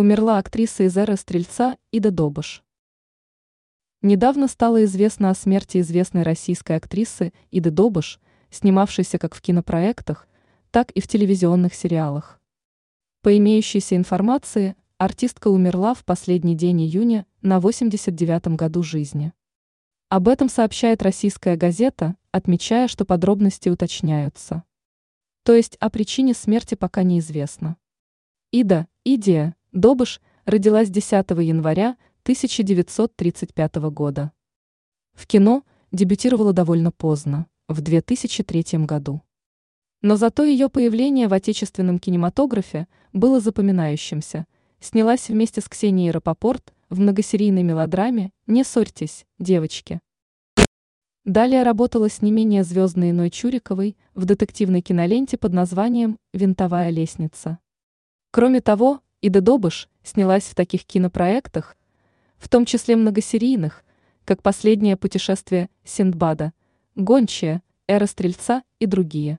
Умерла актриса из эры Стрельца Ида Добыш. Недавно стало известно о смерти известной российской актрисы Иды Добыш, снимавшейся как в кинопроектах, так и в телевизионных сериалах. По имеющейся информации, артистка умерла в последний день июня на 89-м году жизни. Об этом сообщает российская газета, отмечая, что подробности уточняются. То есть о причине смерти пока неизвестно. Ида, Идия, Добыш родилась 10 января 1935 года. В кино дебютировала довольно поздно, в 2003 году. Но зато ее появление в отечественном кинематографе было запоминающимся. Снялась вместе с Ксенией Рапопорт в многосерийной мелодраме «Не ссорьтесь, девочки». Далее работала с не менее звездной Иной Чуриковой в детективной киноленте под названием «Винтовая лестница». Кроме того, Ида Добыш снялась в таких кинопроектах, в том числе многосерийных, как «Последнее путешествие Синдбада», «Гончая», «Эра Стрельца» и другие.